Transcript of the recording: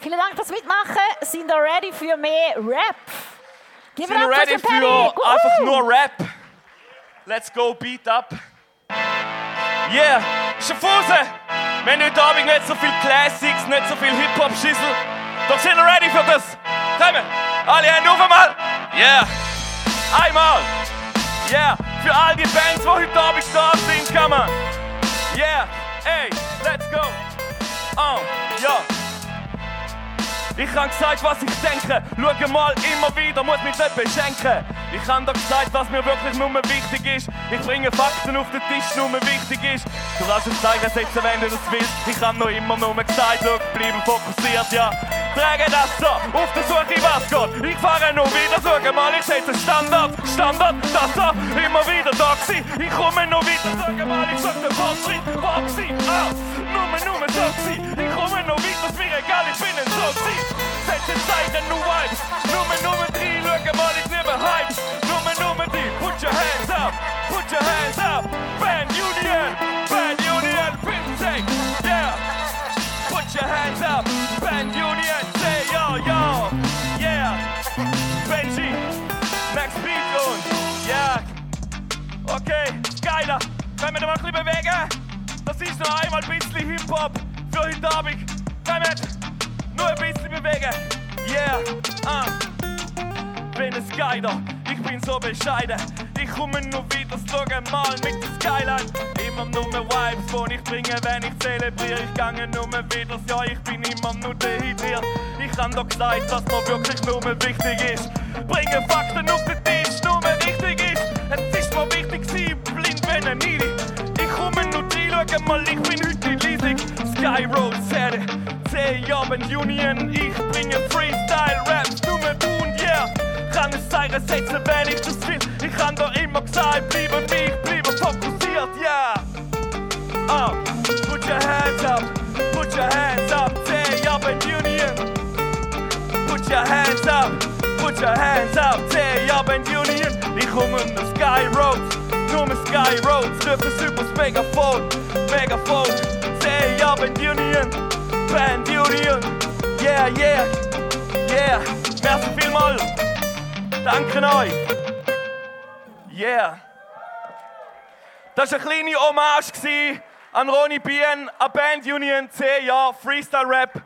Vielen Dank fürs Mitmachen. Sind ihr ready für mehr Rap? Gib Sind wir ready für einfach nur Rap? Let's go, beat up. Yeah, Schaffhausen! Haben heute Abend nicht so viel Classics, nicht so viel Hip-Hop-Schissel. Doch sind wir ready für das? Kommen! Alle Hände auf einmal! Yeah! Einmal! Yeah! Für all die Bands, die heute Abend da sind, kann man! Yeah! Ey, let's go! Oh, ja! Ich habe gesagt, was ich denke. Schau mal immer wieder, muss mich nicht beschenken. Ich habe dir gesagt, was mir wirklich nur wichtig ist. Ich bringe Fakten auf den Tisch, nur wichtig ist. Du kannst es zeigen, setzen, wenn du das willst. Ich habe noch immer nur gesagt, schau, bleiben fokussiert, ja. Trage das so, auf der Suche, was geht. Ich fahre nur wieder, schau mal, ich setze Standard, Standard, das so, immer wieder da gewesen. Ich komme noch wieder, schau mal, ich sag den Fortschritt, Boxy, ah, nur, nur so gewesen. Ich komme noch wieder, ist mir egal, ich bin ein so. Setze Zeiten, nur Vibes, Nummer, Nummer drei, schau mal, ich liebe Hypes. Nummer, Nummer drei, put your hands up, put your hands up. Band Union, Band Union, Fintech, yeah. Put your hands up, Band Union, say yo, yo, yeah. Benji, Max Beat und, ja. Okay, geiler. Können wir da mal ein bisschen bewegen? Das ist noch einmal ein bisschen Hip-Hop für heute Abend. Wir nur ein bisschen bewegen? Yeah, ah. Bin ein Geiler, ich bin so bescheiden. Ich komme nur wieder, schaue mal mit der Skyline. Immer nur Vibes, die ich bringe, wenn ich zelebriere. Ich gange nur wieder, ja, ich bin immer nur dehydriert. Ich habe doch gesagt, was mir wirklich nur wichtig ist. Bringe Fakten auf den Tisch, nur wichtig ist. Es ist mir wichtig, sie blind wenn ein Needy. Ich komme nur rein, schau mal, ich bin heute leisig. Sky Road Serie, C-Abend Union. Ich bringe Freestyle-Raps, nur tun, yeah. Kann es sein, setzen, wenn ich das will. Ich kann doch immer gesagt, bleibe mich, bleibe fokussiert, yeah. Ah, put your hands up, put your hands up, C-Abend Union. Put your hands up, put your hands up, C-Abend Union. Ich komme um den Sky Road, nur mit Sky Road. Dürfen über das Megafon, Megafon. C-Abend Union, Band Union. Yeah, yeah, yeah. Merci vielmals. Danke euch. Yeah. Das war eine kleine Hommage an Ronny Bien, an Band Union 10 Jahre Freestyle Rap.